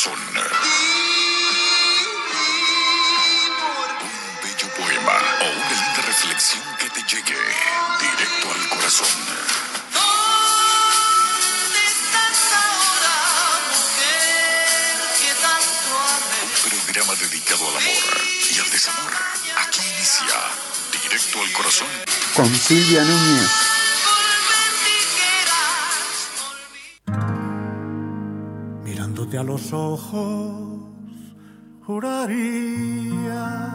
corazón. Un bello poema o una linda reflexión que te llegue directo al corazón. ¿Dónde estás ahora, mujer que tanto amé? Un programa dedicado al amor y al desamor. Aquí inicia Directo al corazón. con Silvia Núñez. A los ojos, juraría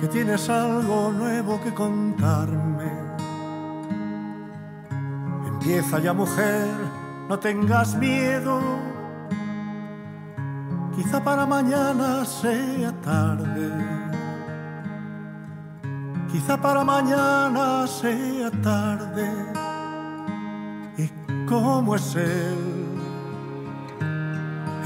que tienes algo nuevo que contarme. Empieza ya, mujer, no tengas miedo. Quizá para mañana sea tarde. Quizá para mañana sea tarde. ¿Y cómo es él?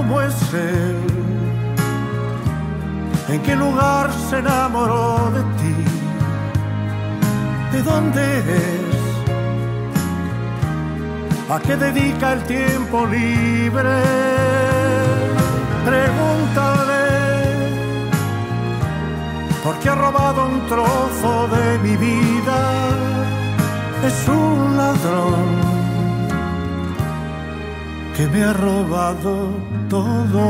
¿Y cómo es él? ¿En qué lugar se enamoró de ti? ¿De dónde es? ¿A qué dedica el tiempo libre? Pregúntale, porque ha robado un trozo de mi vida. Es un ladrón que me ha robado todo.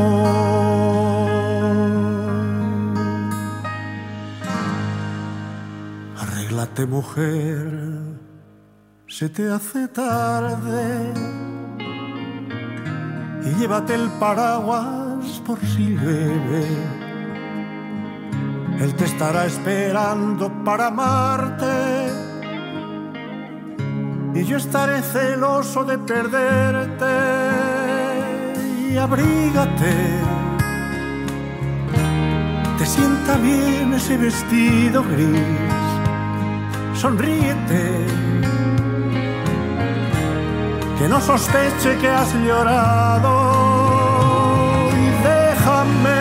Arréglate mujer, se te hace tarde y llévate el paraguas por si llueve. Él te estará esperando para amarte y yo estaré celoso de perderte abrígate. Te sienta bien ese vestido gris, sonríete. Que no sospeche que has llorado y déjame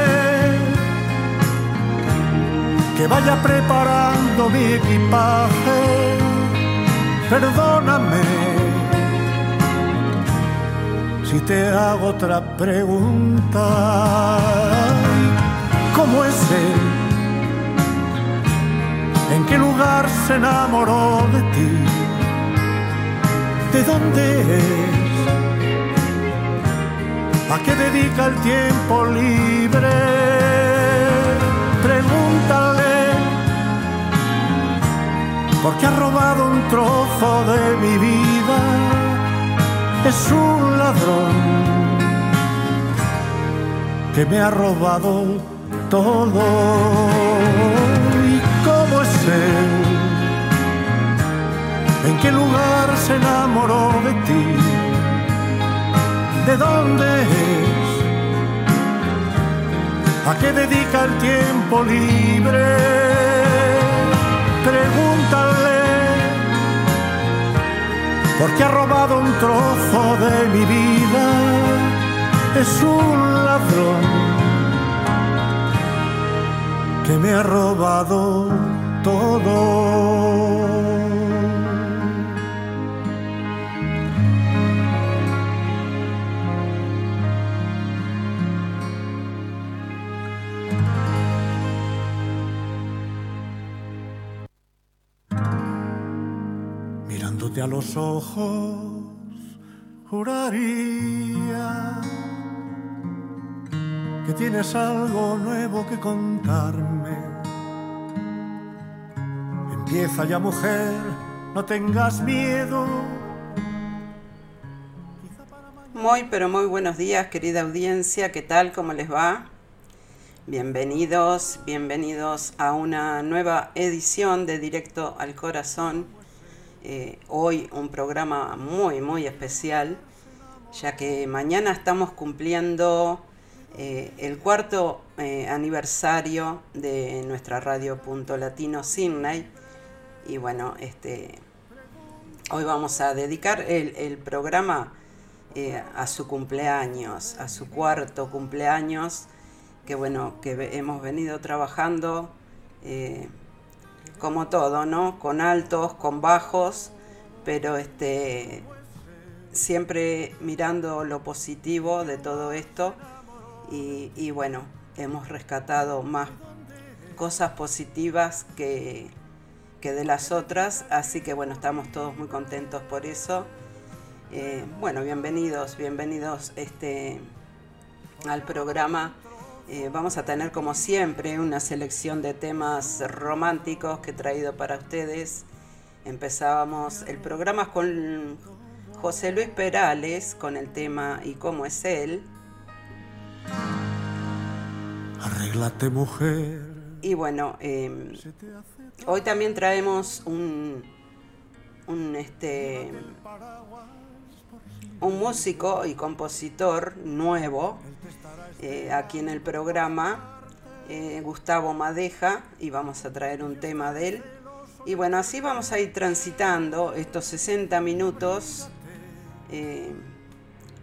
que vaya preparando mi equipaje perdóname si te hago otra pregunta. ¿Cómo es él? ¿En qué lugar se enamoró de ti? ¿De dónde es? ¿A qué dedica el tiempo libre? Pregúntale porque ha robado un trozo de mi vida. Es un ladrón que me ha robado todo. ¿Y cómo es él? ¿En qué lugar se enamoró de ti? ¿De dónde es? ¿A qué dedica el tiempo libre? Pregúntale, porque ha robado un trozo de mi vida. Es un ladrón que me ha robado todo. A los ojos, juraría que tienes algo nuevo que contarme. Empieza ya, mujer, no tengas miedo. Muy, pero muy buenos días, querida audiencia. ¿Qué tal? ¿Cómo les va? Bienvenidos, bienvenidos a una nueva edición de Directo al Corazón. Eh, hoy un programa muy, muy especial ya que mañana estamos cumpliendo eh, el cuarto eh, aniversario de nuestra radio Punto Latino Sydney. Y bueno, este, hoy vamos a dedicar el, programa a su cumpleaños, a su cuarto cumpleaños, que bueno, que hemos venido trabajando como todo, ¿no? Con altos, con bajos, pero este siempre mirando lo positivo de todo esto y, bueno, hemos rescatado más cosas positivas que, que, de las otras, así que bueno, estamos todos muy contentos por eso. Eh, bueno, bienvenidos, bienvenidos este, al programa. Eh, vamos a tener como siempre una selección de temas románticos que he traído para ustedes. Empezábamos el programa con José Luis Perales con el tema ¿Y cómo es él? Arréglate mujer. Y bueno, em, hoy también traemos un, un, este, un músico y compositor nuevo eh, aquí en el programa, eh, Gustavo Madeja, y vamos a traer un tema de él. Y bueno, así vamos a ir transitando estos 60 minutos eh,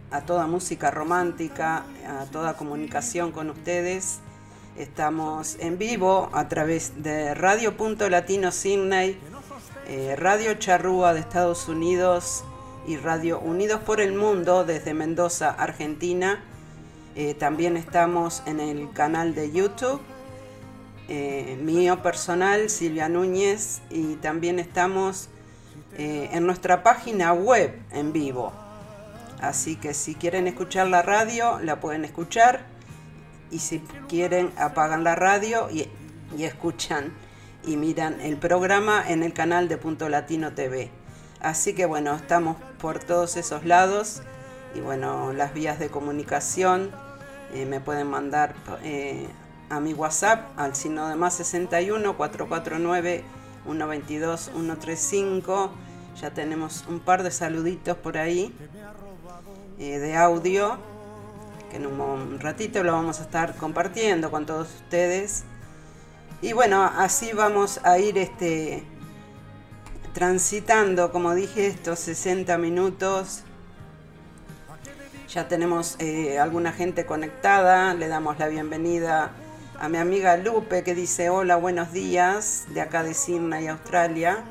a toda música romántica, a toda comunicación con ustedes. Estamos en vivo a través de Radio Punto Latino Sydney, Radio Charrúa de Estados Unidos y Radio Unidos por el Mundo desde Mendoza, Argentina. Eh, también estamos en el canal de YouTube mío personal, Silvia Núñez, y también estamos eh, en nuestra página web en vivo. Así que si quieren escuchar la radio, la pueden escuchar. Y si quieren, apagan la radio y, escuchan y miran el programa en el canal de Punto Latino TV. Así que bueno, estamos por todos esos lados. Y bueno, las vías de comunicación eh, me pueden mandar eh, a mi WhatsApp al signo de más 61 449 122 135. Ya tenemos un par de saluditos por ahí eh, de audio que en un ratito lo vamos a estar compartiendo con todos ustedes. Y bueno, así vamos a ir este transitando, como dije, estos 60 minutos. Ya tenemos eh, alguna gente conectada, le damos la bienvenida a mi amiga Lupe que dice hola, buenos días, de acá de Sydney, Australia.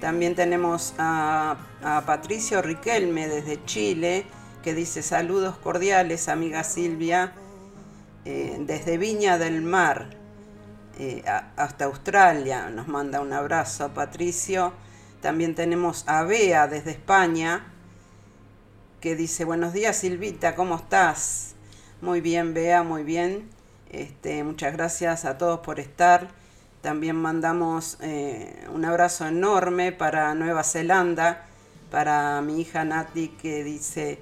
También tenemos a, Patricio Riquelme desde Chile que dice saludos cordiales, amiga Silvia, eh, desde Viña del Mar eh, hasta Australia. Nos manda un abrazo Patricio. También tenemos a Bea desde España que dice buenos días Silvita, ¿cómo estás? Muy bien, Bea, muy bien. Este, muchas gracias a todos por estar. También mandamos eh, un abrazo enorme para Nueva Zelanda, para mi hija Nati que dice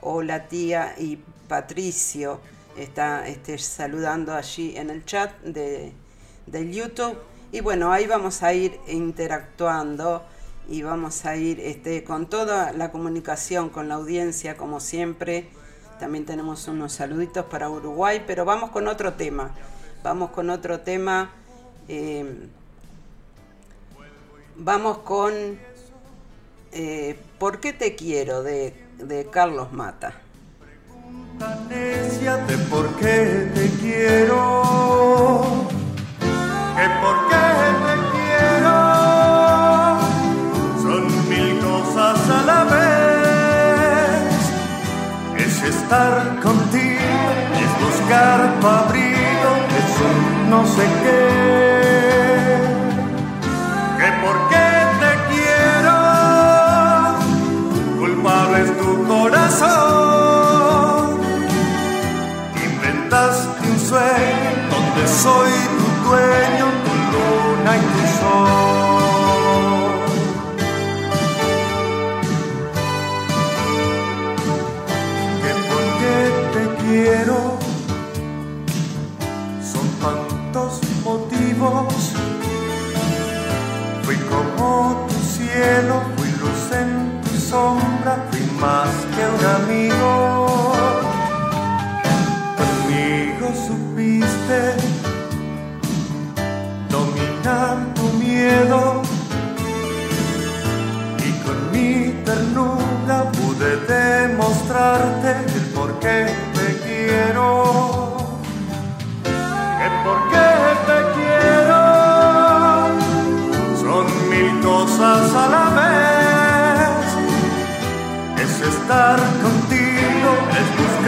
hola tía y Patricio está este, saludando allí en el chat de, YouTube. Y bueno, ahí vamos a ir interactuando y vamos a ir este, con toda la comunicación con la audiencia como siempre también tenemos unos saluditos para Uruguay, pero vamos con otro tema. Vamos con otro tema. Eh, vamos con eh, ¿Por qué te quiero? de, de Carlos Mata. de por qué te quiero, por qué te estar contigo, es buscar tu abrigo, es un no sé qué. Que por qué te quiero, culpable es tu corazón. Inventaste un sueño donde soy tu dueño, tu luna y tu sol. camino. Conmigo supiste dominar tu miedo y con mi ternura pude demostrarte el por qué te quiero.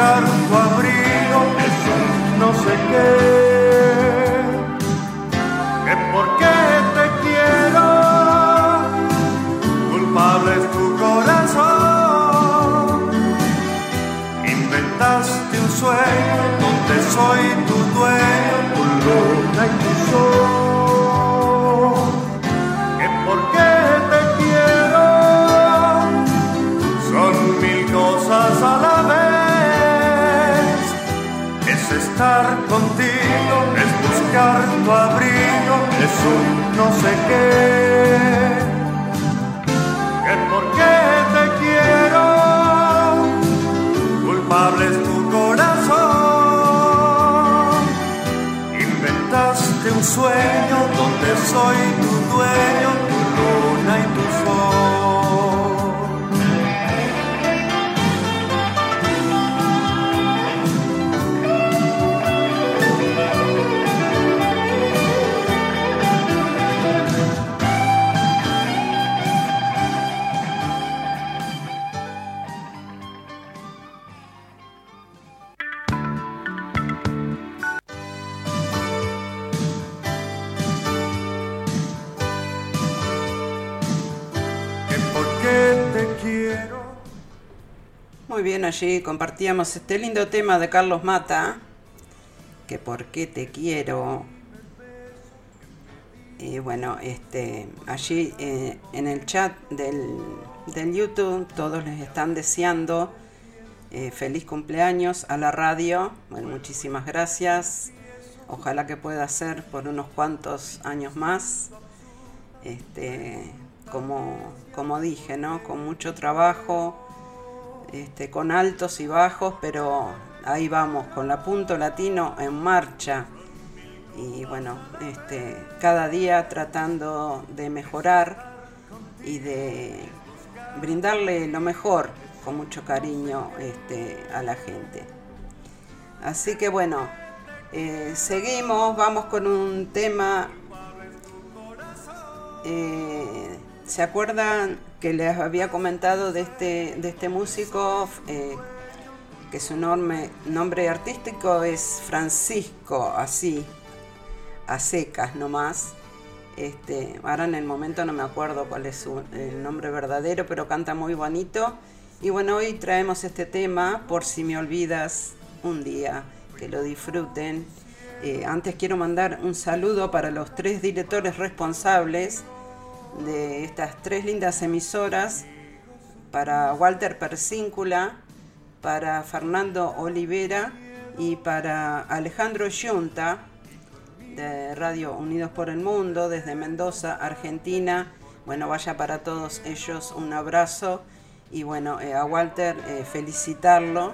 Buscar tu abrigo, no sé qué. Que por qué te quiero, culpable es tu corazón. Inventaste un sueño donde soy tu dueño, tu luna y tu sol. No sé qué. Que por qué te quiero, culpable es tu corazón. Inventaste un sueño donde soy tu dueño, allí compartíamos este lindo tema de Carlos Mata, que por qué te quiero. Y bueno, este, allí eh, en el chat del, del YouTube todos les están deseando eh, feliz cumpleaños a la radio. Bueno, muchísimas gracias. Ojalá que pueda ser por unos cuantos años más. Este, como, como dije, ¿no? Con mucho trabajo, este, con altos y bajos, pero ahí vamos, con la punto latino en marcha. Y bueno, este, cada día tratando de mejorar y de brindarle lo mejor con mucho cariño este, a la gente. Así que bueno, eh, seguimos, vamos con un tema. eh, ¿Se acuerdan que les había comentado de este, de este músico? eh, que su nombre, nombre artístico es Francisco, así, a secas nomás. Este, ahora en el momento no me acuerdo cuál es su, el nombre verdadero, pero canta muy bonito. Y bueno, hoy traemos este tema, por si me olvidas un día, que lo disfruten. Eh, antes quiero mandar un saludo para los tres directores responsables de estas tres lindas emisoras, para Walter Persíncula, para Fernando Olivera y para Alejandro Yunta de Radio Unidos por el Mundo desde Mendoza, Argentina. Bueno, vaya para todos ellos un abrazo y bueno, eh, a Walter eh, felicitarlo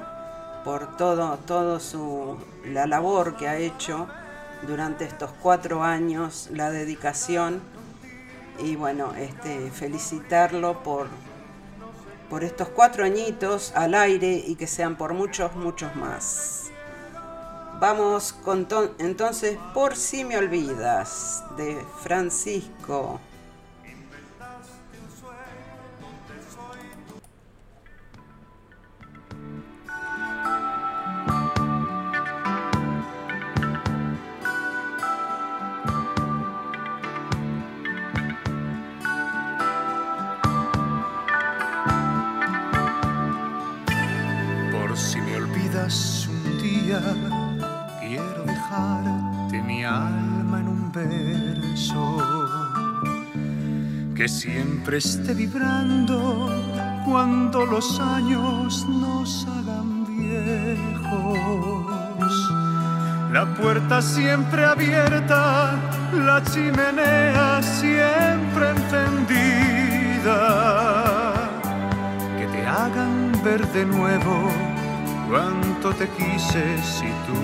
por todo, todo su, la labor que ha hecho durante estos cuatro años, la dedicación y bueno, este, felicitarlo por, por estos cuatro añitos al aire y que sean por muchos, muchos más. Vamos con to- entonces por si me olvidas de Francisco. Que siempre esté vibrando cuando los años nos hagan viejos. La puerta siempre abierta, la chimenea siempre encendida que te hagan ver de nuevo cuánto te quise si tú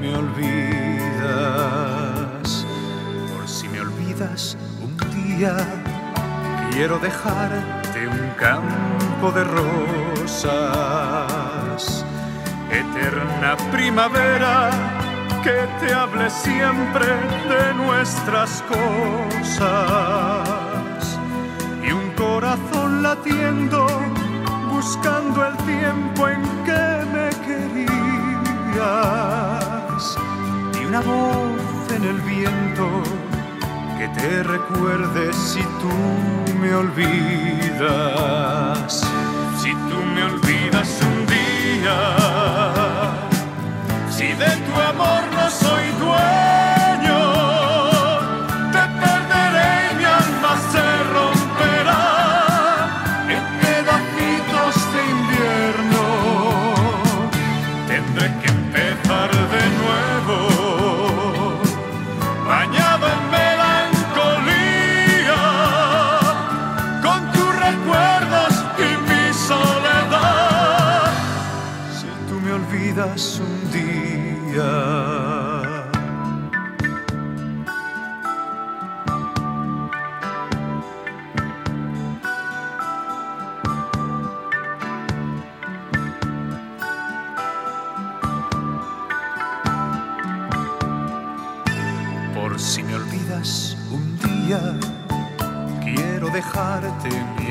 me olvidas. Por si me olvidas un día, quiero dejarte un campo de rosas eterna primavera, que te hable siempre de nuestras cosas. Y un corazón latiendo, buscando el tiempo en que me querías. Y una voz en el viento que te recuerde si tú me olvidas. Si tú me olvidas un día, si de tu amor no soy dueño,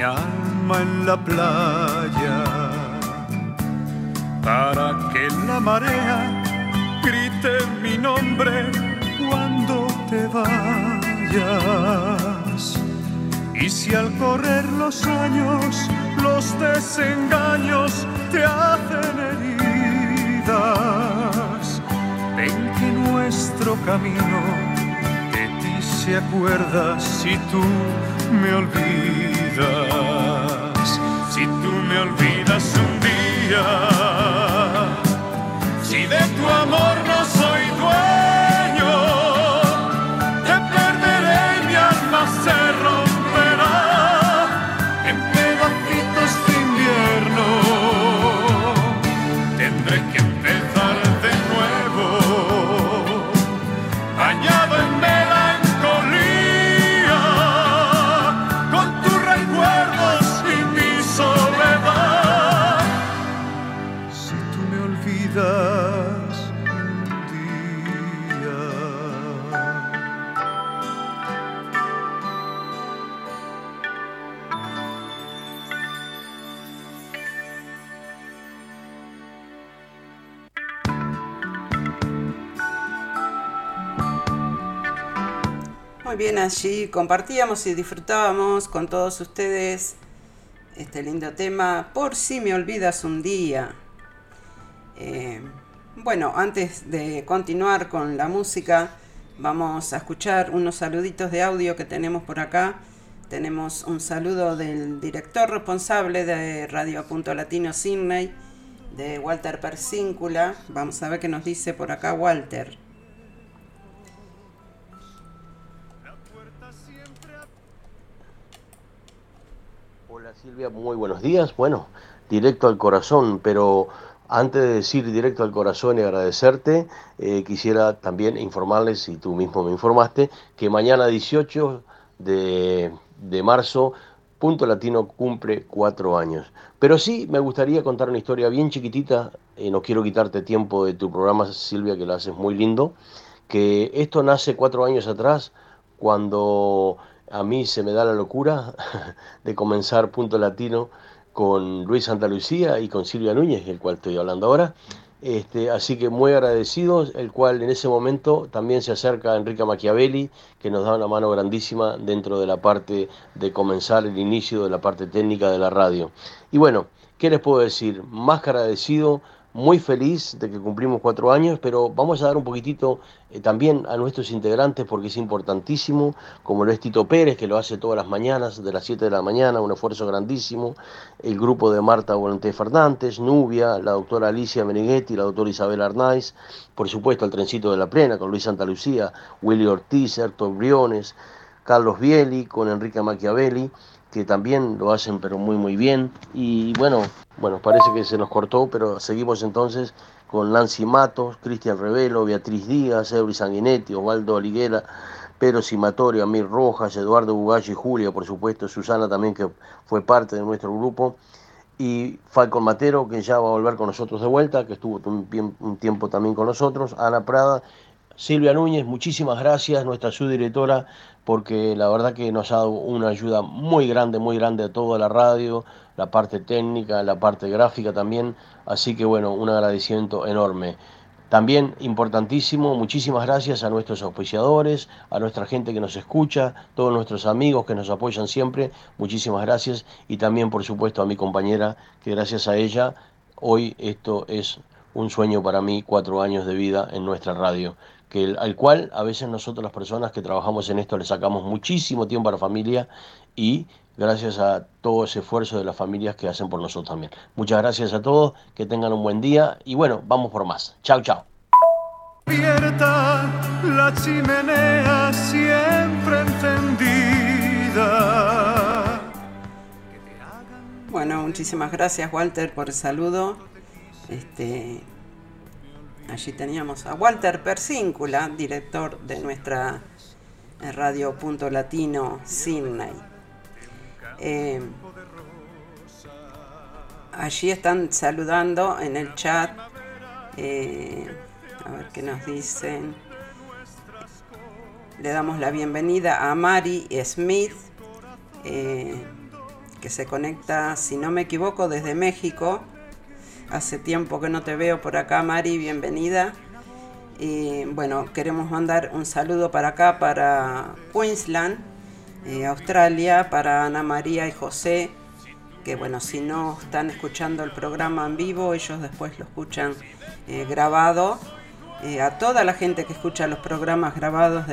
alma en la playa para que la marea grite mi nombre cuando te vayas. Y si al correr los años los desengaños te hacen heridas, ven que nuestro camino de ti se acuerda si tú me olvidas, si tú me olvidas un día, si de tu amor no soy dueño, Muy bien, allí compartíamos y disfrutábamos con todos ustedes este lindo tema, Por si me olvidas un día. Eh, bueno, antes de continuar con la música, vamos a escuchar unos saluditos de audio que tenemos por acá. Tenemos un saludo del director responsable de Radio Punto Latino Sydney, de Walter Persíncula. Vamos a ver qué nos dice por acá Walter. Silvia, muy buenos días. Bueno, directo al corazón, pero antes de decir directo al corazón y agradecerte, eh, quisiera también informarles, y tú mismo me informaste, que mañana 18 de, de marzo, Punto Latino cumple cuatro años. Pero sí me gustaría contar una historia bien chiquitita, eh, no quiero quitarte tiempo de tu programa, Silvia, que lo haces muy lindo, que esto nace cuatro años atrás, cuando a mí se me da la locura de comenzar Punto Latino con Luis Santa Lucía y con Silvia Núñez, el cual estoy hablando ahora. Este, así que muy agradecidos, el cual en ese momento también se acerca Enrique Machiavelli, que nos da una mano grandísima dentro de la parte de comenzar el inicio de la parte técnica de la radio. Y bueno, ¿qué les puedo decir? Más que agradecido, muy feliz de que cumplimos cuatro años, pero vamos a dar un poquitito eh, también a nuestros integrantes porque es importantísimo, como lo es Tito Pérez, que lo hace todas las mañanas, de las 7 de la mañana, un esfuerzo grandísimo, el grupo de Marta Volante Fernández, Nubia, la doctora Alicia Meneghetti, la doctora Isabel Arnaiz, por supuesto el trencito de la plena con Luis Santa Lucía, Willy Ortiz, Héctor Briones, Carlos Bieli, con Enrique Machiavelli, que también lo hacen pero muy muy bien y bueno, bueno, parece que se nos cortó, pero seguimos entonces con Nancy Matos, Cristian Revelo, Beatriz Díaz, Eury Sanguinetti, Osvaldo Oliguera, Pedro Simatorio, Amir Rojas, Eduardo Bugallo y Julia, por supuesto, Susana también que fue parte de nuestro grupo. y Falcon Matero, que ya va a volver con nosotros de vuelta, que estuvo un, un tiempo también con nosotros, Ana Prada, Silvia Núñez, muchísimas gracias, nuestra subdirectora, porque la verdad que nos ha dado una ayuda muy grande, muy grande a toda la radio, la parte técnica, la parte gráfica también, así que bueno, un agradecimiento enorme. También importantísimo, muchísimas gracias a nuestros auspiciadores, a nuestra gente que nos escucha, todos nuestros amigos que nos apoyan siempre, muchísimas gracias. Y también por supuesto a mi compañera que gracias a ella hoy esto es un sueño para mí, cuatro años de vida en nuestra radio, que al cual a veces nosotros las personas que trabajamos en esto le sacamos muchísimo tiempo a la familia y gracias a todo ese esfuerzo de las familias que hacen por nosotros también. Muchas gracias a todos, que tengan un buen día y bueno, vamos por más. Chao, chao. la chimenea siempre encendida. Bueno, muchísimas gracias Walter por el saludo. Este, allí teníamos a Walter Persíncula, director de nuestra radio Punto Latino Sydney. Eh, allí están saludando en el chat. Eh, a ver qué nos dicen. Le damos la bienvenida a Mari Smith, eh, que se conecta, si no me equivoco, desde México. Hace tiempo que no te veo por acá, Mari, bienvenida. Y bueno, queremos mandar un saludo para acá, para Queensland, eh, Australia, para Ana María y José, que bueno, si no están escuchando el programa en vivo, ellos después lo escuchan eh, grabado. Eh, a toda la gente que escucha los programas grabados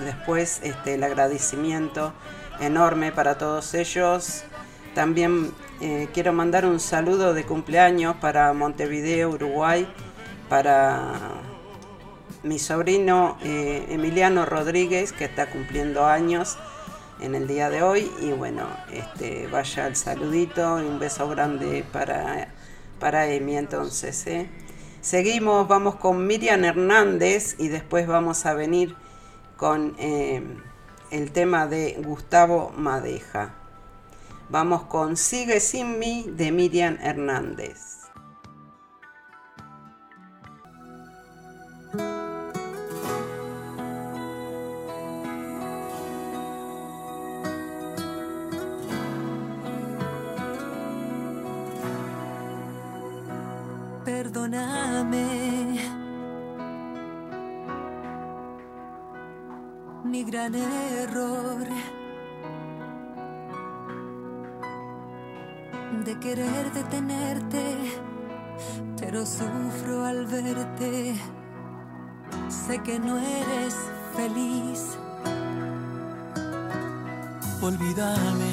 después, este, el agradecimiento enorme para todos ellos. También quiero mandar un saludo de cumpleaños para Montevideo, Uruguay, para mi sobrino Emiliano Rodríguez, que está cumpliendo años en el día de hoy. Y bueno, este, vaya el saludito y un beso grande para, para Emi entonces. ¿eh? Seguimos, vamos con Miriam Hernández y después vamos a venir con eh, el tema de Gustavo Madeja. Vamos con Sigue sin mí de Miriam Hernández. perdóname. Mi gran error de querer detenerte, pero sufro al verte. Sé que no eres feliz. Olvídame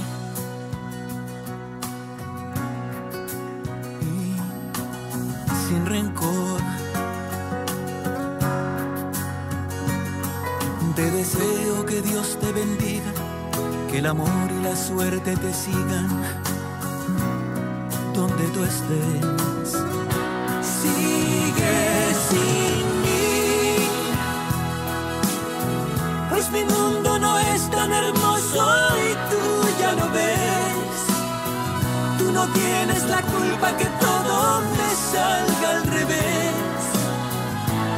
sin rencor. Te deseo que Dios te bendiga, que el amor y la suerte te sigan donde tú estés. Sigue sin mí, pues mi mundo no es tan hermoso y tú ya lo ves. Tú no tienes la culpa que todo me salga al revés.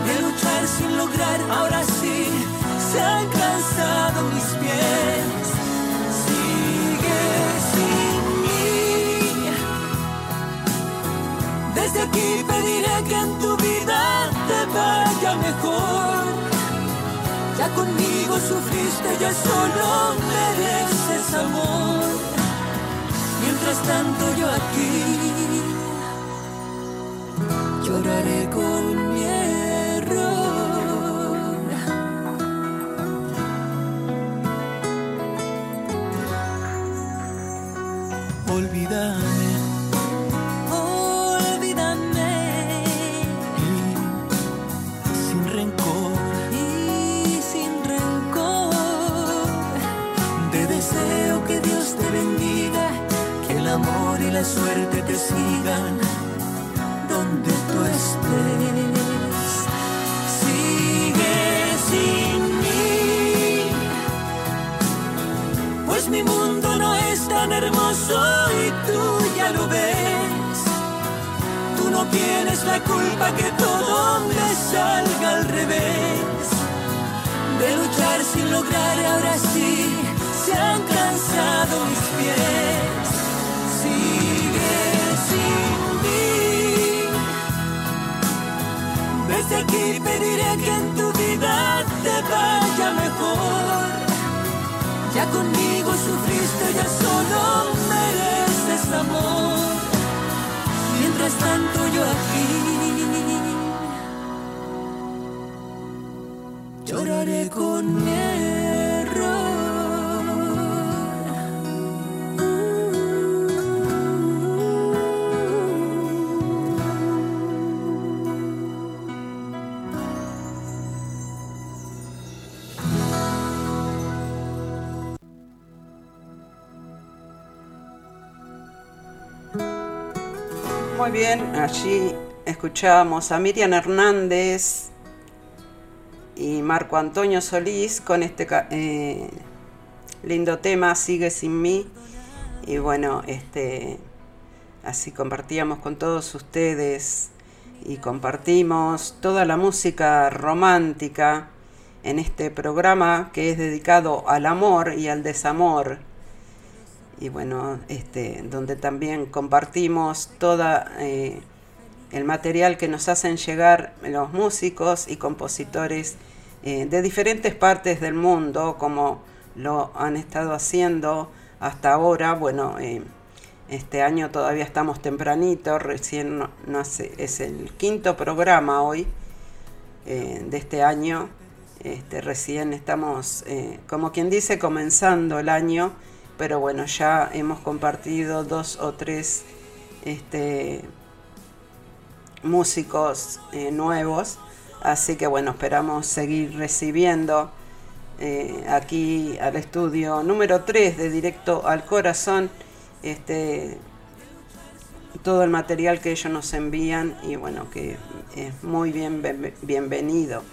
De luchar sin lograr, ahora sí se han cansado mis pies. Desde aquí pediré que en tu vida te vaya mejor. Ya conmigo sufriste, ya solo mereces amor. Mientras tanto yo aquí lloraré con mi error. Amor y la suerte te sigan donde tú estés. Sigue sin mí, pues mi mundo no es tan hermoso y tú ya lo ves. no tienes la culpa que todo me salga al revés. De luchar sin lograr, ahora sí se han cansado mis pies. Desde aquí pediré que en tu vida te vaya mejor. Ya conmigo sufriste, ya solo mereces amor. Mientras tanto yo aquí lloraré con mi bien, allí escuchábamos a Miriam Hernández y Marco Antonio Solís con este eh, lindo tema Sigue sin mí. Y bueno, este así compartíamos con todos ustedes y compartimos toda la música romántica en este programa que es dedicado al amor y al desamor y bueno, este, donde también compartimos toda eh, el material que nos hacen llegar los músicos y compositores eh, de diferentes partes del mundo, como lo han estado haciendo hasta ahora. Bueno, eh, este año todavía estamos tempranito, recién no, es el quinto programa hoy de este año. Este, recién estamos, como quien dice, comenzando el año, pero bueno, ya hemos compartido dos o tres este, músicos eh, nuevos, así que bueno, esperamos seguir recibiendo eh, aquí al estudio número 3 de Directo al Corazón este, todo el material que ellos nos envían y bueno, que es muy bien, bien- bienvenido.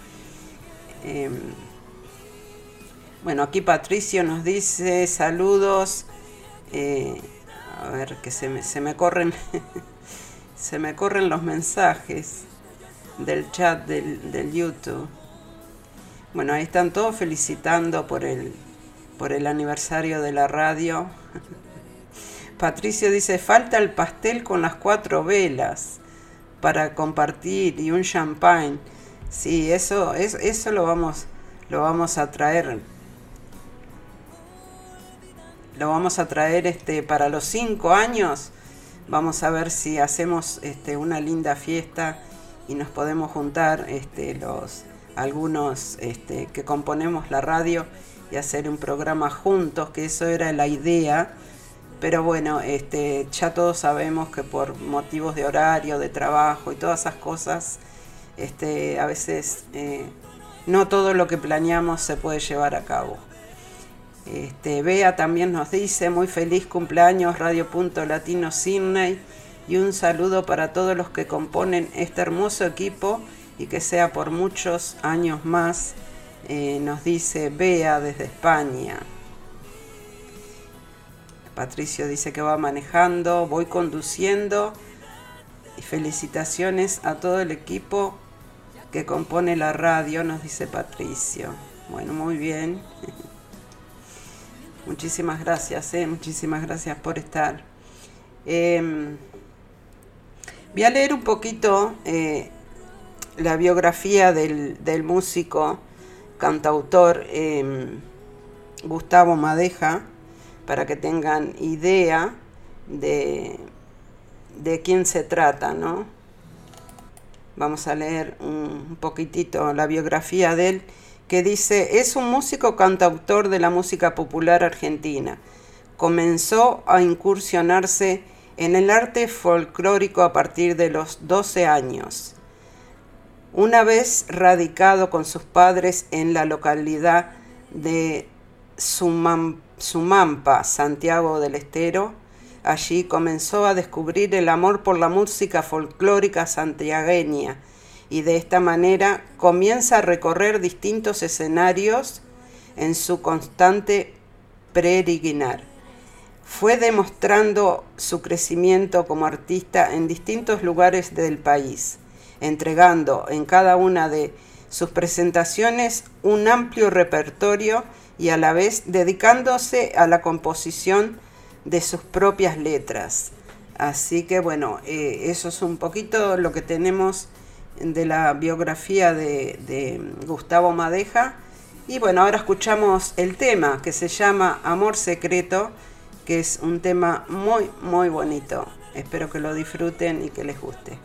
Em, bueno, aquí Patricio nos dice saludos. eh, a ver, que se me, se me corren. se me corren los mensajes del chat del, del YouTube. Bueno, ahí están todos felicitando por el, por el aniversario de la radio. Patricio dice, falta el pastel con las cuatro velas para compartir y un champagne. Sí, eso, es- eso lo vamos, lo vamos a traer. Lo vamos a traer este para los cinco años. Vamos a ver si hacemos este, una linda fiesta y nos podemos juntar este, los algunos este, que componemos la radio y hacer un programa juntos, que eso era la idea. Pero bueno, este, ya todos sabemos que por motivos de horario, de trabajo y todas esas cosas, este, a veces eh, no todo lo que planeamos se puede llevar a cabo. Este, Bea también nos dice muy feliz cumpleaños Radio Punto Latino Sydney y un saludo para todos los que componen este hermoso equipo y que sea por muchos años más, eh, nos dice Bea desde España. Patricio dice que va manejando, voy conduciendo y felicitaciones a todo el equipo que compone la radio, nos dice Patricio. Bueno, muy bien. Muchísimas gracias, eh, muchísimas gracias por estar. Em, voy a leer un poquito eh, la biografía del, del músico, cantautor em, Gustavo Madeja, para que tengan idea de, de quién se trata, ¿no? Vamos a leer un poquitito la biografía de él que dice, es un músico cantautor de la música popular argentina. Comenzó a incursionarse en el arte folclórico a partir de los 12 años. Una vez radicado con sus padres en la localidad de Sumam- Sumampa, Santiago del Estero, allí comenzó a descubrir el amor por la música folclórica santiagueña y de esta manera comienza a recorrer distintos escenarios en su constante peregrinar. Fue demostrando su crecimiento como artista en distintos lugares del país, entregando en cada una de sus presentaciones un amplio repertorio y a la vez dedicándose a la composición de sus propias letras. Así que bueno, eh, eso es un poquito lo que tenemos de la biografía de, de Gustavo Madeja. Y bueno, ahora escuchamos el tema que se llama Amor Secreto, que es un tema muy, muy bonito. Espero que lo disfruten y que les guste.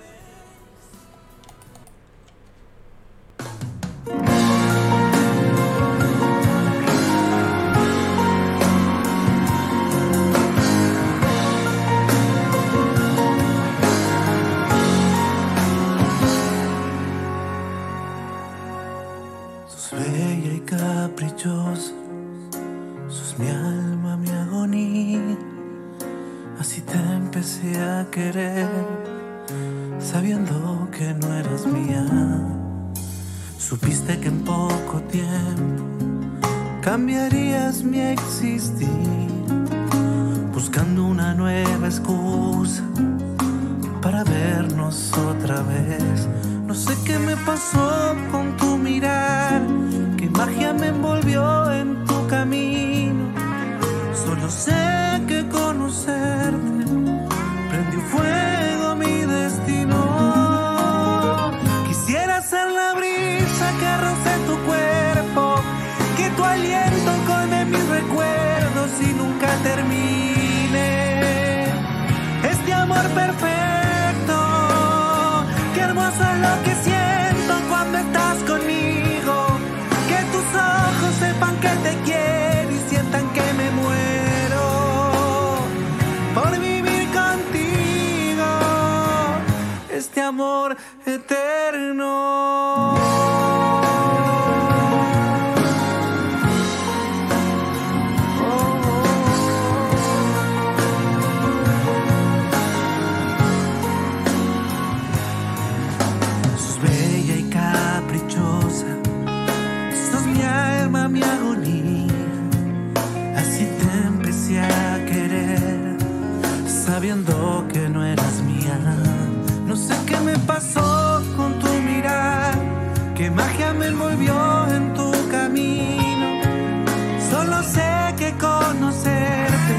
sé que conocerte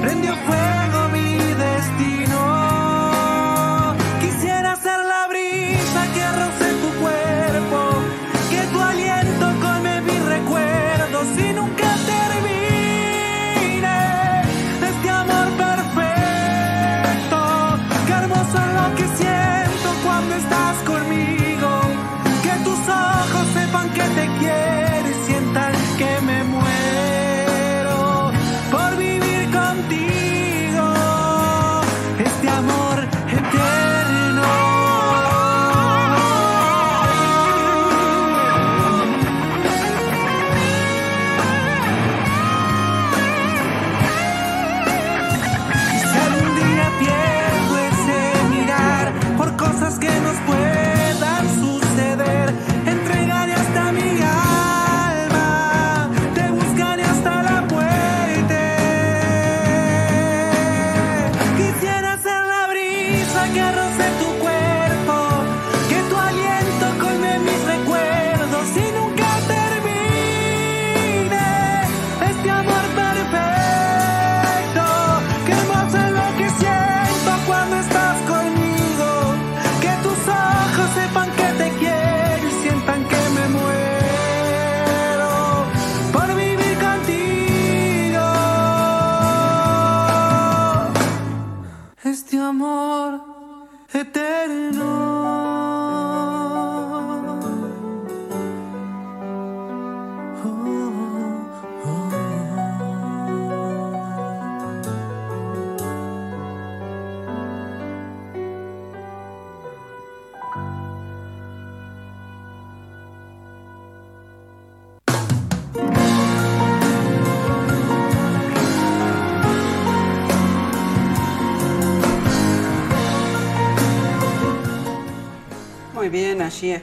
prendió fuego.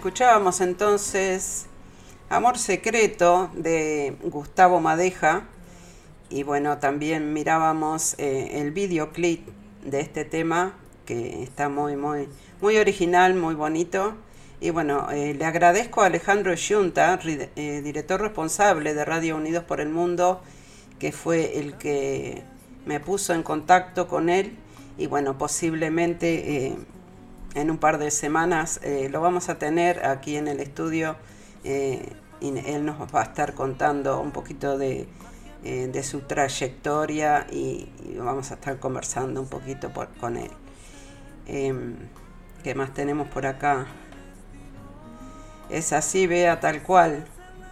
Escuchábamos entonces Amor Secreto de Gustavo Madeja y bueno, también mirábamos eh, el videoclip de este tema que está muy, muy, muy original, muy bonito. Y bueno, eh, le agradezco a Alejandro Yunta, eh, director responsable de Radio Unidos por el Mundo, que fue el que me puso en contacto con él y bueno, posiblemente en un par de semanas lo vamos a tener aquí en el estudio y él nos va a estar contando un poquito de, eh, de su trayectoria y, vamos a estar conversando un poquito con él. Em, ¿Qué más tenemos por acá? Es así, vea tal cual.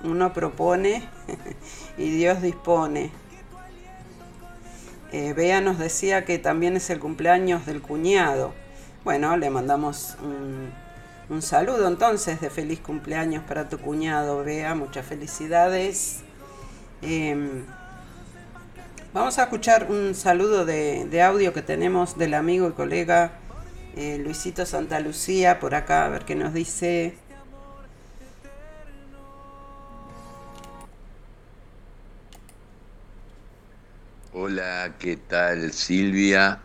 Uno propone y Dios dispone. Eh, Bea nos decía que también es el cumpleaños del cuñado. Bueno, le mandamos un, un saludo entonces de feliz cumpleaños para tu cuñado, Bea. Muchas felicidades. Em, vamos a escuchar un saludo de, audio que tenemos del amigo y colega eh, Luisito Santa Lucía por acá, a ver qué nos dice. Hola, ¿qué tal Silvia?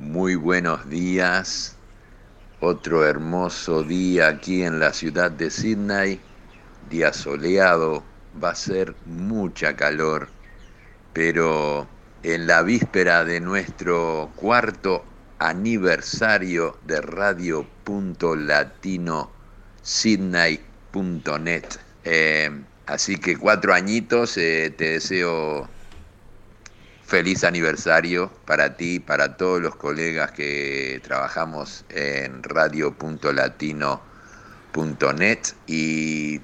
Muy buenos días. Otro hermoso día aquí en la ciudad de Sydney. Día soleado, va a ser mucha calor, pero en la víspera de nuestro cuarto aniversario de Radio Latino Sydney.net. Eh, así que cuatro añitos, eh, te deseo feliz aniversario para ti, para todos los colegas que trabajamos en radio.latino.net y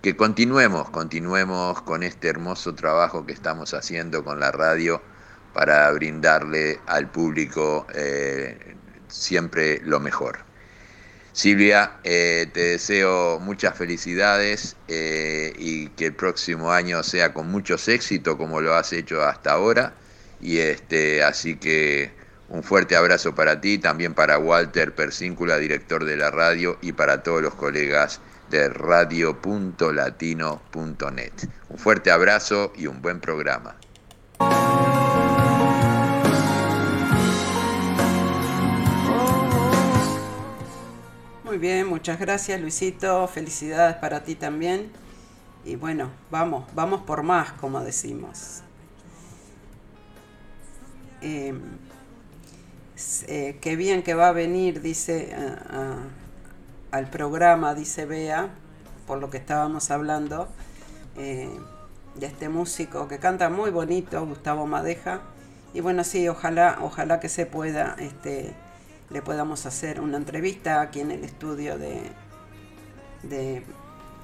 que continuemos, continuemos con este hermoso trabajo que estamos haciendo con la radio para brindarle al público eh, siempre lo mejor. Silvia, eh, te deseo muchas felicidades eh, y que el próximo año sea con muchos éxitos como lo has hecho hasta ahora. Y este, así que un fuerte abrazo para ti, también para Walter Persíncula, director de la radio, y para todos los colegas de radio.latino.net. Un fuerte abrazo y un buen programa. Muy bien, muchas gracias Luisito, felicidades para ti también. Y bueno, vamos, vamos por más, como decimos. Em, eh, qué bien que va a venir, dice al programa, dice Bea, por lo que estábamos hablando, eh, de este músico que canta muy bonito, Gustavo Madeja. Y bueno, sí, ojalá, ojalá que se pueda, este, le podamos hacer una entrevista aquí en el estudio de, de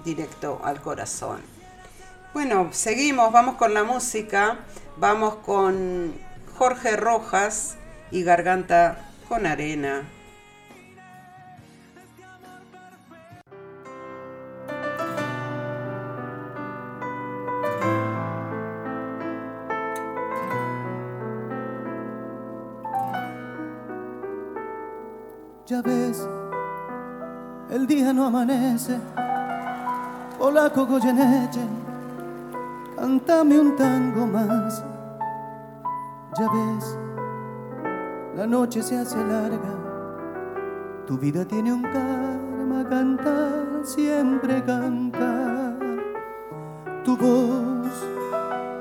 Directo al Corazón. Bueno, seguimos, vamos con la música, vamos con Jorge Rojas y Garganta con Arena. Ya ves, el día no amanece. Polaco Goyeneche, cántame un tango más. Ya ves, la noche se hace larga. Tu vida tiene un karma, cantar, siempre cantar. Tu voz,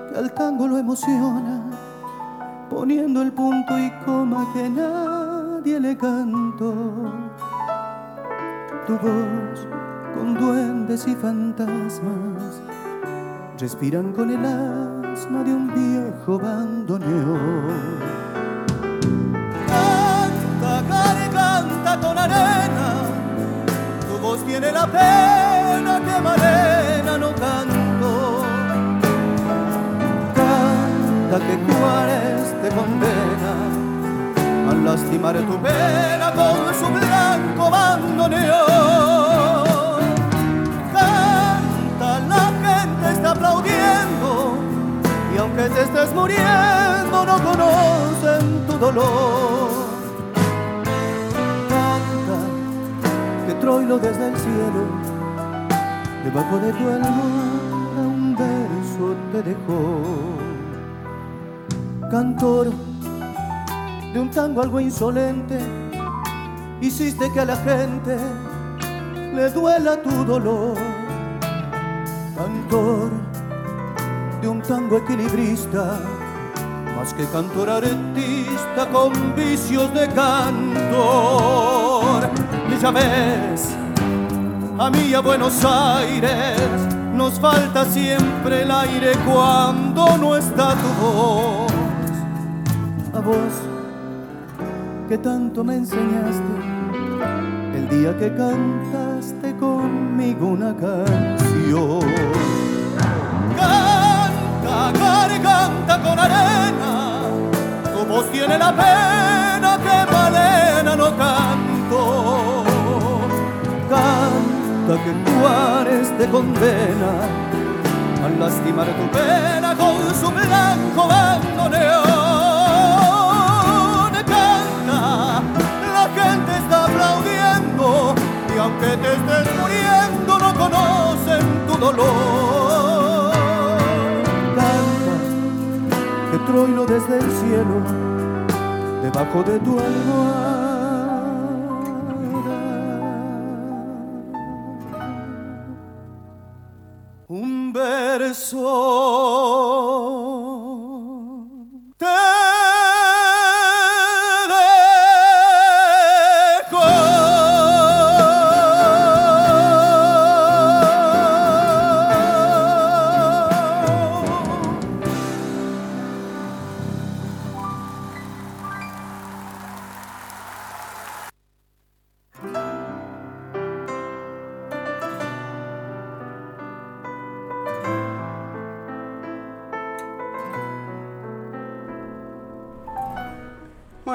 que al tango lo emociona, poniendo el punto y coma que nada nadie le cantó. Tu voz con duendes y fantasmas respiran con el asma de un viejo bandoneón. Canta, canta con arena, tu voz tiene la pena que Malena no canto. Canta que Juárez te condena al lastimar tu pena con su blanco bandoneón. Canta, la gente está aplaudiendo y aunque te estés muriendo no conocen tu dolor. Canta, que Troilo desde el cielo, debajo de tu almohada un beso te dejó. Cantor de un tango algo insolente, hiciste que a la gente le duela tu dolor. Cantor de un tango equilibrista, más que cantor artista con vicios de cantor. Y ya ves, a mí a Buenos Aires nos falta siempre el aire cuando no está tu voz. A vos que tanto me enseñaste el día que cantaste conmigo una canción. Canta, garganta con arena, tu voz tiene la pena que Malena no canto. Canta que Juárez te condena al lastimar tu pena con su blanco bandoneón. Y aunque te estés muriendo no conocen tu dolor. Canta que troilo desde el cielo, debajo de tu almohada. Un verso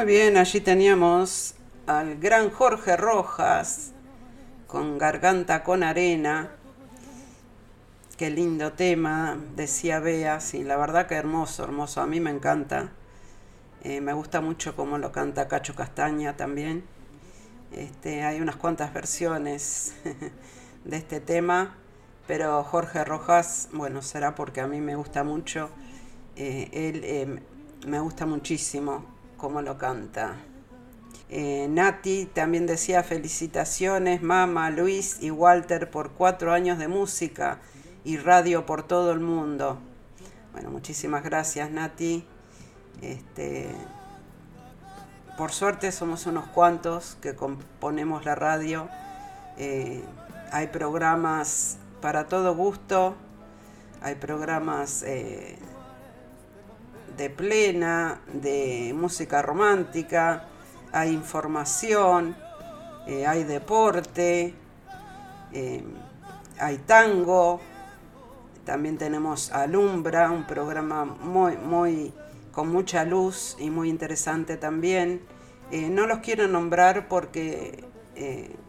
bien, allí teníamos al gran Jorge Rojas con Garganta con Arena. Qué lindo tema, decía Bea, sí, la verdad que hermoso, hermoso, a mí me encanta. Eh, me gusta mucho cómo lo canta Cacho Castaña también. Este, hay unas cuantas versiones de este tema, pero Jorge Rojas, bueno, será porque a mí me gusta mucho. Eh, él eh, me gusta muchísimo como lo canta. Eh, Nati también decía felicitaciones, Mama, Luis y Walter por cuatro años de música y radio por todo el mundo. Bueno, muchísimas gracias Nati. Este, por suerte somos unos cuantos que componemos la radio. Eh, hay programas para todo gusto, hay programas eh, de plena, de música romántica, hay información, eh, hay deporte, eh, hay tango, también tenemos Alumbra, un programa muy, muy, con mucha luz y muy interesante también. Eh, no los quiero nombrar porque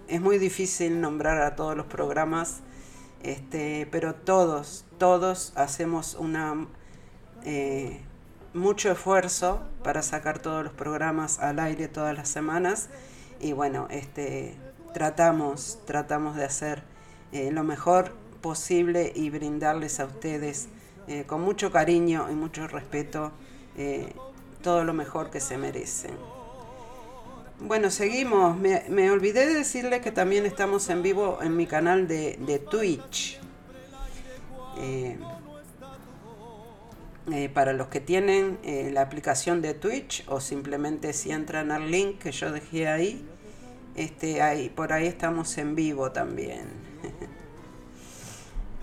es muy difícil nombrar a todos los programas, este, pero todos, todos hacemos una mucho esfuerzo para sacar todos los programas al aire todas las semanas y bueno, este, tratamos, tratamos de hacer eh, lo mejor posible y brindarles a ustedes eh, con mucho cariño y mucho respeto eh, todo lo mejor que se merecen. Bueno, seguimos. Me, olvidé de decirles que también estamos en vivo en mi canal de, de Twitch. Eh, para los que tienen eh, la aplicación de Twitch o simplemente si entran al link que yo dejé ahí, este, ahí por ahí estamos en vivo también.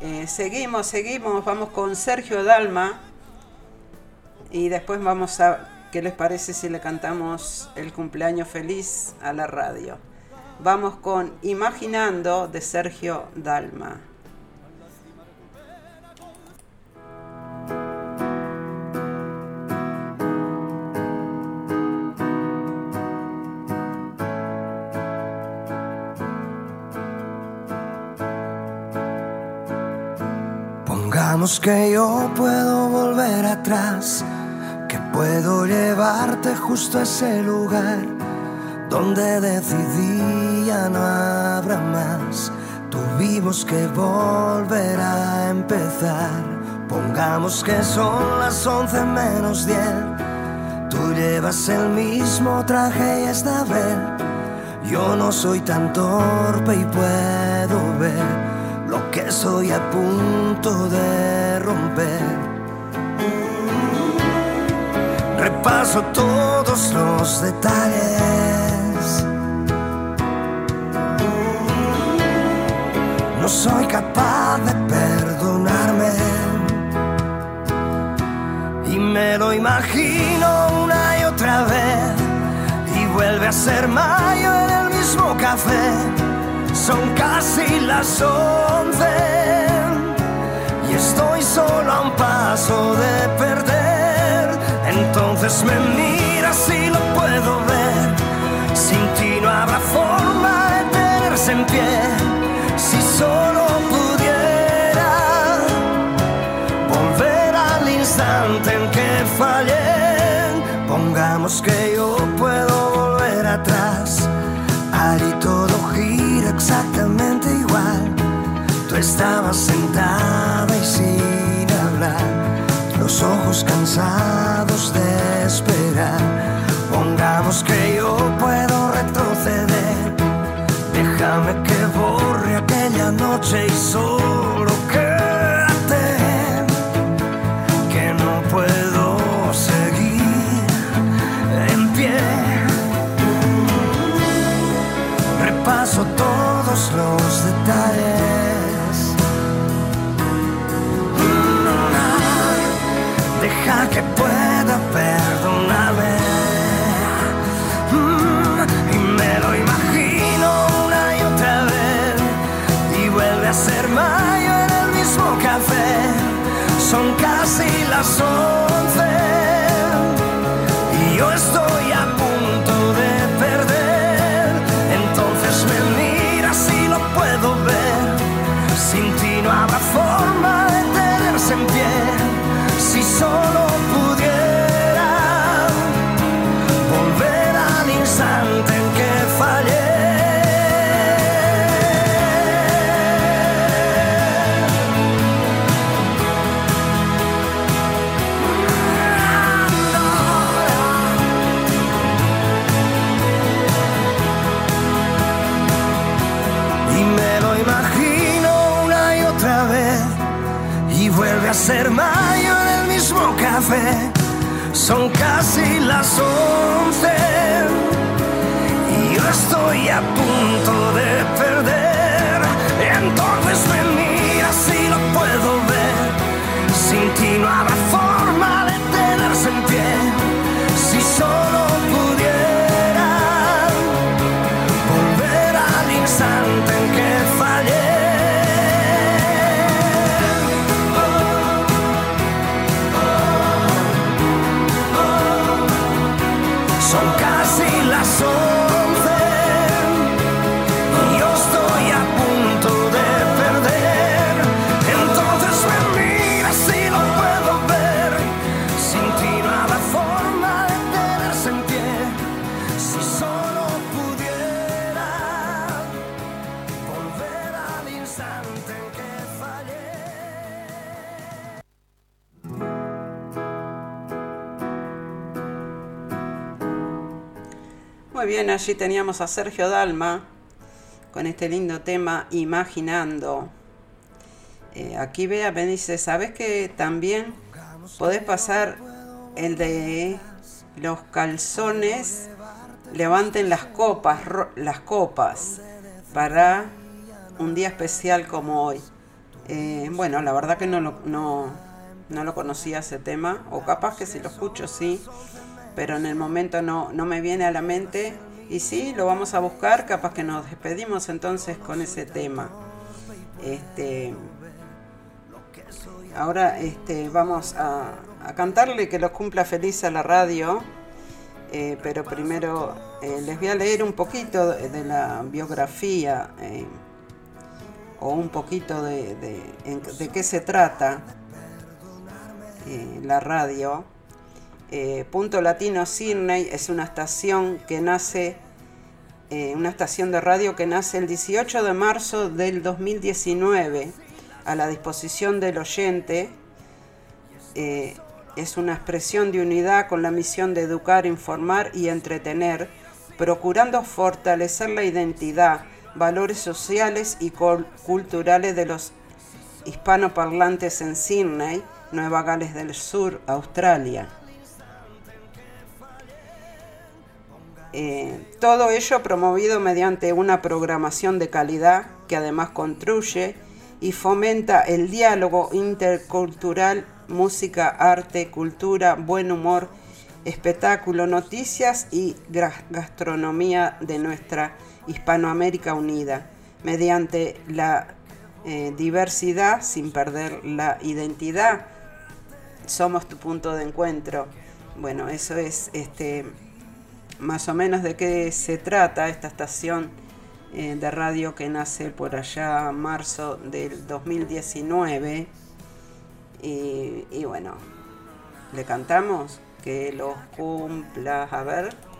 Eh, seguimos, seguimos, vamos con Sergio Dalma y después vamos a, ¿qué les parece si le cantamos el cumpleaños feliz a la radio? Vamos con Imaginando de Sergio Dalma. Que yo puedo volver atrás, que puedo llevarte justo a ese lugar donde decidí ya no habrá más. Tuvimos que volver a empezar Pongamos que son las once menos diez. Tú llevas el mismo traje y esta vez yo no soy tan torpe y puedo ver lo que soy a punto de romper. Repaso todos los detalles. No soy capaz de perdonarme. Y me lo imagino una y otra vez. Y vuelve a ser mayo en el mismo café. Son casi las once. Y estoy solo a un paso de perder. Entonces me miras y lo puedo ver. Sin ti no habrá forma de tenerse en pie. Y sin hablar los ojos cansados de esperar. Pongamos que yo puedo retroceder. Déjame que borre aquella noche y solo Son casi las once. Café. Son casi las once. Y yo estoy a punto de perder. Entonces me miras y lo puedo ver. Sin ti no habrá forma de tenerse en pie. Si solo pudiera volver al instante allí teníamos a Sergio Dalma con este lindo tema Imaginando. Eh, aquí vea, me dice, ¿sabes que también podés pasar el de los calzones? Levanten las copas, las copas para un día especial como hoy. Eh, bueno, la verdad que no lo, no, no lo conocía ese tema, o capaz que si lo escucho sí, pero en el momento no, no me viene a la mente. Y sí, lo vamos a buscar, capaz que nos despedimos entonces con ese tema. Este, ahora este, vamos a, cantarle que los cumpla feliz a la radio. eh, pero primero eh, les voy a leer un poquito de, la biografía eh, o un poquito de, de, de qué se trata la radio. Eh, Punto Latino Sydney es una estación que nace, eh, una estación de radio que nace el 18 de marzo del 2019 a la disposición del oyente eh, es una expresión de unidad con la misión de educar, informar y entretener, procurando fortalecer la identidad, valores sociales y cul- culturales de los hispanoparlantes en Sydney, Nueva Gales del Sur, Australia. Eh, todo ello promovido mediante una programación de calidad que además construye y fomenta el diálogo intercultural, música, arte, cultura, buen humor, espectáculo, noticias y gastronomía de nuestra Hispanoamérica unida, mediante la eh, diversidad sin perder la identidad. Somos tu punto de encuentro. Bueno, eso es este más o menos de qué se trata esta estación eh, de radio que nace por allá marzo del 2019. Y, y bueno, le cantamos que los cumplas. A ver.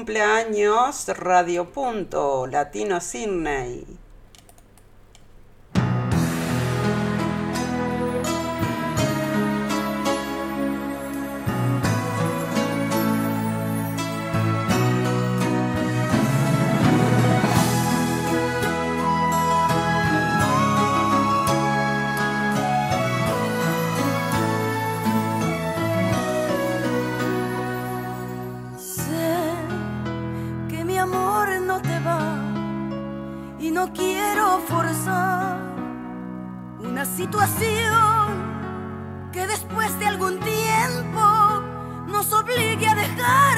Cumpleaños, Radio Punto, Latino Sydney. Una situación que después de algún tiempo nos obligue a dejarnos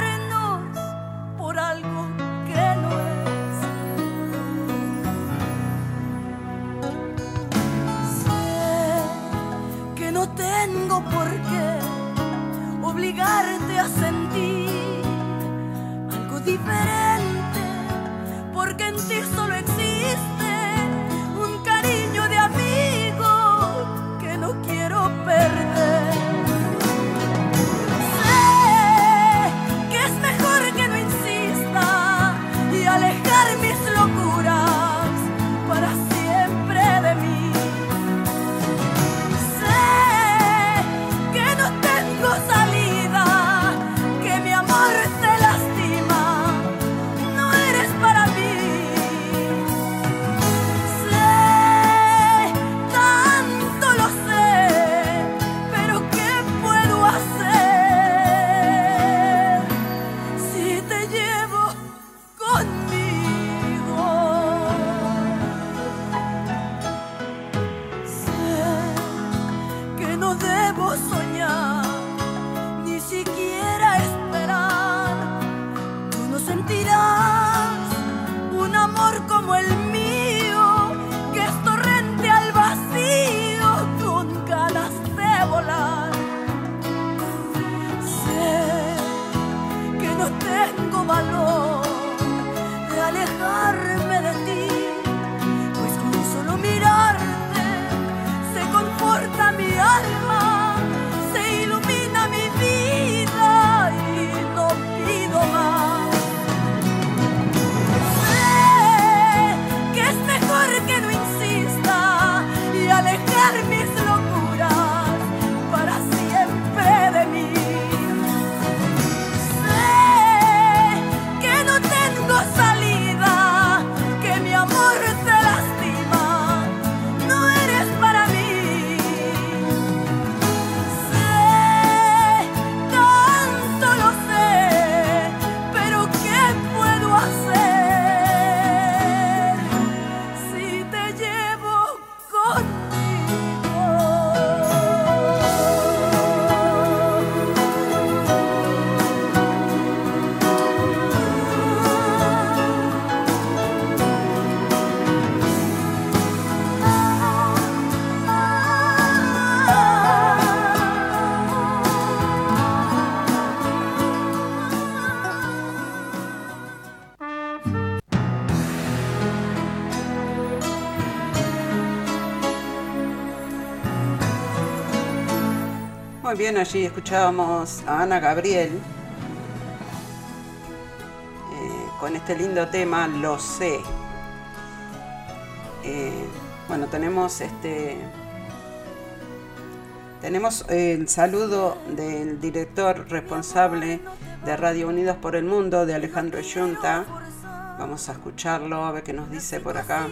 Muy bien, allí escuchábamos a Ana Gabriel eh, con este lindo tema, Lo sé. Eh, bueno, tenemos este. Tenemos el saludo del director responsable de Radio Unidos por el Mundo, de Alejandro Yunta. Vamos a escucharlo, a ver qué nos dice por acá.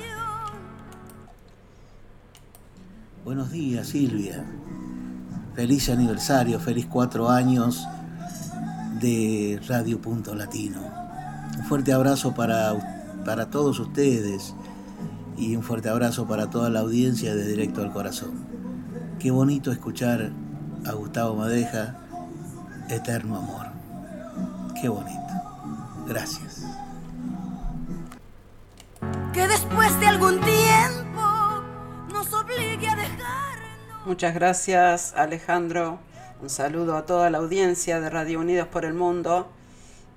Buenos días, Silvia. Feliz aniversario, feliz cuatro años de Radio Punto Latino. Un fuerte abrazo para, para todos ustedes y un fuerte abrazo para toda la audiencia de Directo al Corazón. Qué bonito escuchar a Gustavo Madeja, Eterno Amor. Qué bonito. Gracias. Que después de algún tiempo nos obligue a dejar. Muchas gracias Alejandro. Un saludo a toda la audiencia de Radio Unidos por el Mundo.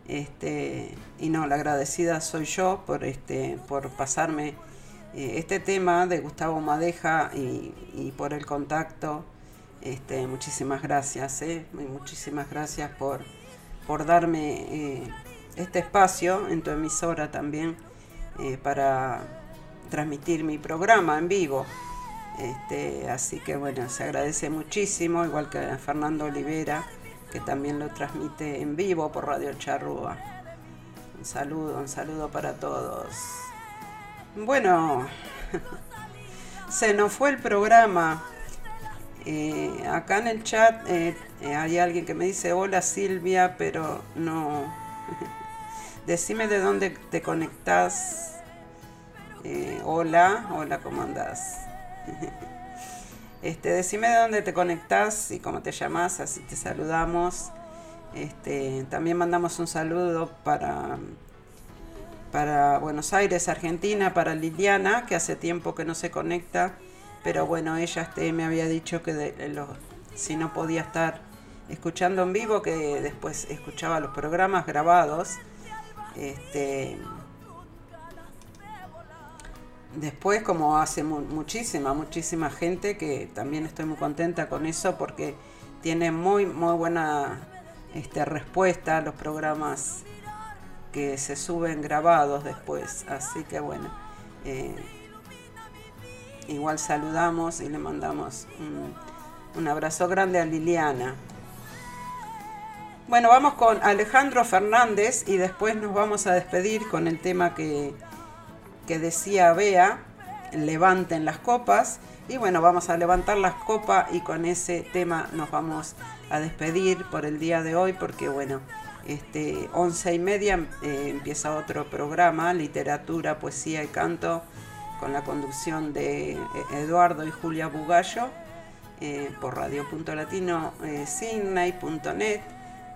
Este, y no, la agradecida soy yo por, este, por pasarme eh, este tema de Gustavo Madeja y, por el contacto. Este, muchísimas gracias, eh, muchísimas gracias por, por darme eh, este espacio en tu emisora también eh, para transmitir mi programa en vivo. Este, así que bueno, se agradece muchísimo, igual que Fernando Olivera, que también lo transmite en vivo por Radio Charrúa. Un saludo, un saludo para todos. Bueno, se nos fue el programa. Eh, acá en el chat eh, eh, hay alguien que me dice hola Silvia, pero no. Decime de dónde te conectás. Eh, hola, hola, ¿cómo andás? Este, decime de dónde te conectás y cómo te llamas, así te saludamos. Este, también mandamos un saludo para, para Buenos Aires, Argentina, para Liliana, que hace tiempo que no se conecta, pero bueno, ella este, me había dicho que lo- si no podía estar escuchando en vivo, que después escuchaba los programas grabados. Este, Después, como hace mu- muchísima, muchísima gente, que también estoy muy contenta con eso porque tiene muy, muy buena este, respuesta a los programas que se suben grabados después. Así que bueno, eh, igual saludamos y le mandamos un, un abrazo grande a Liliana. Bueno, vamos con Alejandro Fernández y después nos vamos a despedir con el tema que, que decía Bea, levanten las copas. Y bueno, vamos a levantar las copas y con ese tema nos vamos a despedir por el día de hoy porque bueno, este, once y media eh, empieza otro programa, literatura, poesía y canto, con la conducción de eh, Eduardo y Julia Bugallo eh, por radio.latino eh.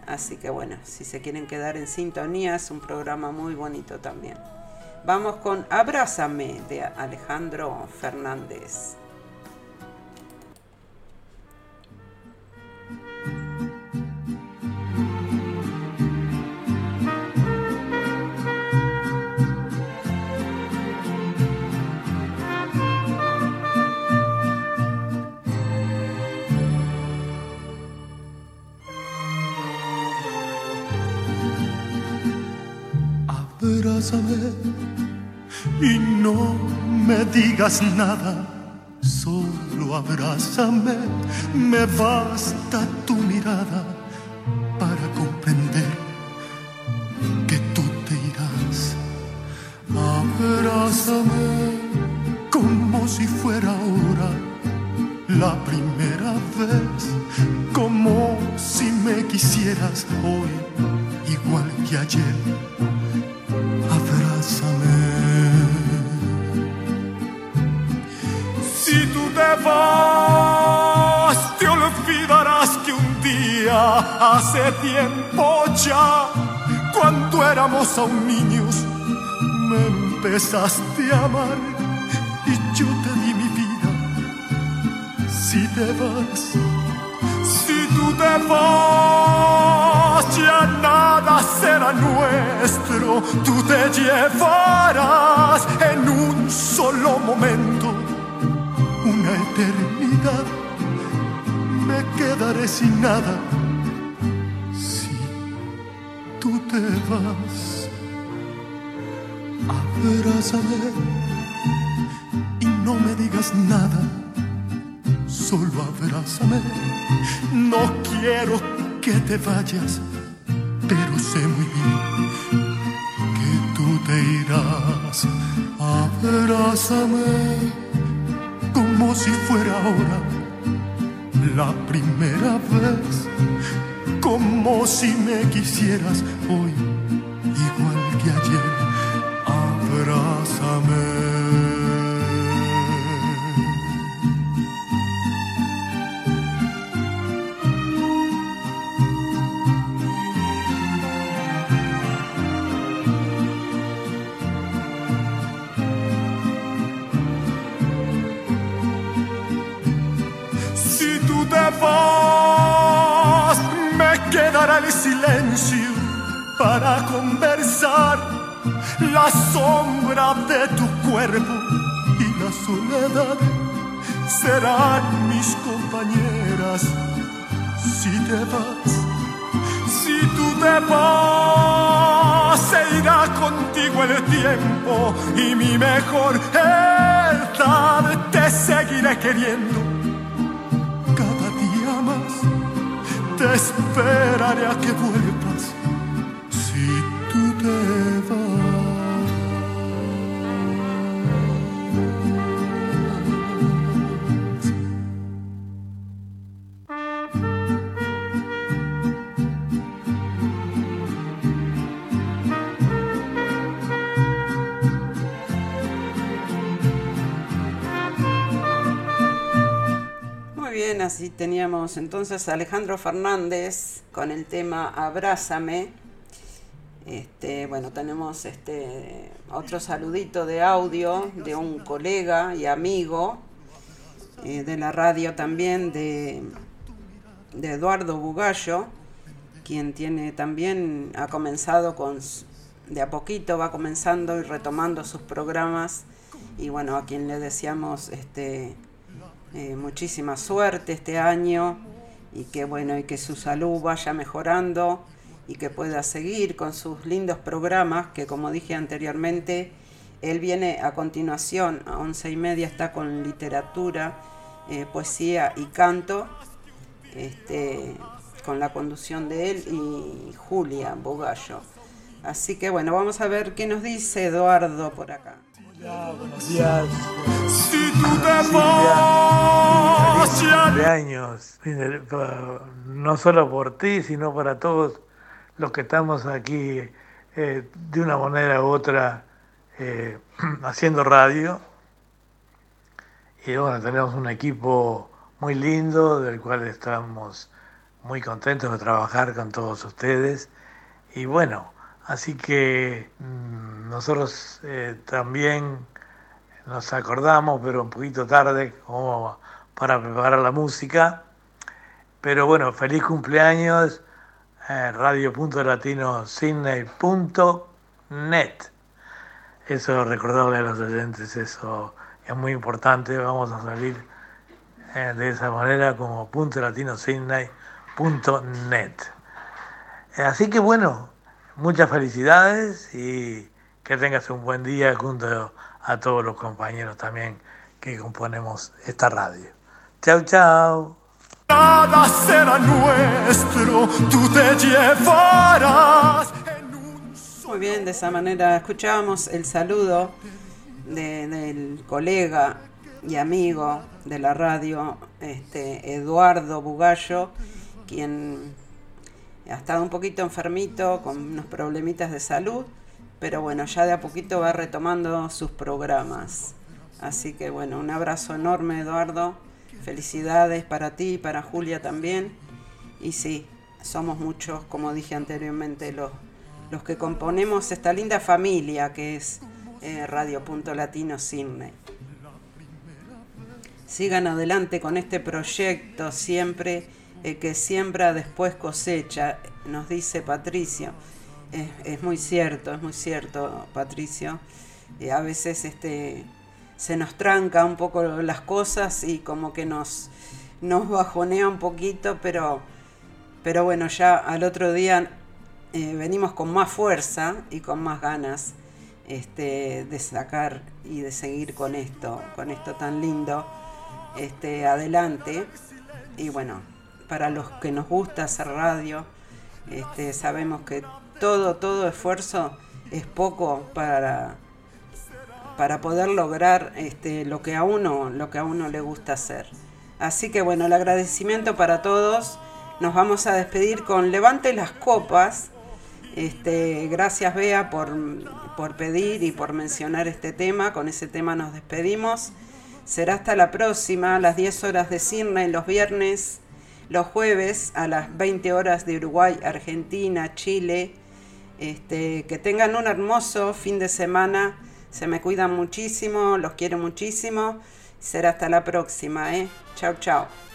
Así que bueno, si se quieren quedar en sintonía, es un programa muy bonito también. Vamos con Abrázame de Alejandro Fernández. Digas nada, solo abrázame, me basta tu mirada para comprender que tú te irás. Abrázame como si fuera ahora la primera vez, como si me quisieras hoy, igual que ayer vas, te olvidarás que un día, hace tiempo ya, cuando éramos aún niños, me empezaste a amar y yo te di mi vida. Si te vas, si tú te vas, ya nada será nuestro. Tú te llevarás en un solo momento eternidad. Me quedaré sin nada si tú te vas. Abrázame y no me digas nada, solo abrázame. No quiero que te vayas, pero sé muy bien que tú te irás. Abrázame como si fuera ahora la primera vez, como si me quisieras hoy, conversar. La sombra de tu cuerpo y la soledad serán mis compañeras. Si te vas, si tú te vas, se irá contigo el tiempo y mi mejor edad te seguiré queriendo cada día más te esperaré a que vuelvas teníamos entonces a Alejandro Fernández con el tema Abrázame. Este, bueno, tenemos este otro saludito de audio de un colega y amigo eh, de la radio también de, de Eduardo Bugallo, quien tiene también ha comenzado con de a poquito va comenzando y retomando sus programas y bueno, a quien le deseamos este eh, muchísima suerte este año y que bueno y que su salud vaya mejorando y que pueda seguir con sus lindos programas que como dije anteriormente él viene a continuación a once y media está con literatura eh, poesía y canto este, con la conducción de él y Julia Bogallo. Así que bueno vamos a ver qué nos dice Eduardo por acá Fíjate, pa- No solo por ti, sino para todos los que estamos aquí eh, de una manera u otra eh, haciendo radio. Y bueno, tenemos un equipo muy lindo del cual estamos muy contentos de trabajar con todos ustedes. Y bueno, así que mm, nosotros eh, también nos acordamos, pero un poquito tarde, como para preparar la música. Pero bueno, feliz cumpleaños, eh, radio.latinosidney.net. Eso, recordarle a los oyentes, eso es muy importante. Vamos a salir eh, de esa manera como latinosidney.net. Eh, Así que bueno, muchas felicidades y que tengas un buen día junto a todos los compañeros también que componemos esta radio. Chau, chau. nada será nuestro, tú te llevarás. Muy bien, de esa manera escuchábamos el saludo de- del colega y amigo de la radio, este, Eduardo Bugallo, quien ha estado un poquito enfermito con unos problemitas de salud, pero bueno, ya de a poquito va retomando sus programas. Así que bueno, un abrazo enorme Eduardo, felicidades para ti y para Julia también. Y sí, somos muchos, como dije anteriormente, los, los que componemos esta linda familia que es eh, Radio Punto Latino Sydney. Sigan adelante con este proyecto siempre eh, que siembra después cosecha, nos dice Patricio. Es, muy cierto, es muy cierto, Patricio. A veces este, se nos tranca un poco las cosas y como que nos, nos bajonea un poquito, pero, pero bueno, ya al otro día eh, venimos con más fuerza y con más ganas este, de sacar y de seguir con esto, con esto tan lindo, este, adelante. Y bueno, para los que nos gusta hacer radio, este, sabemos que todo, todo esfuerzo es poco para, para poder lograr este, lo, que a uno, lo que a uno le gusta hacer. Así que bueno, el agradecimiento para todos. Nos vamos a despedir con Levante las copas. Este, gracias Bea por, por pedir y por mencionar este tema. Con ese tema nos despedimos. Será hasta la próxima, a las 10 horas de Sydney los viernes, los jueves a las 20 horas de Uruguay, Argentina, Chile. Este, que tengan un hermoso fin de semana. Se me cuidan muchísimo, los quiero muchísimo. Será hasta la próxima, ¿eh? Chao, chao.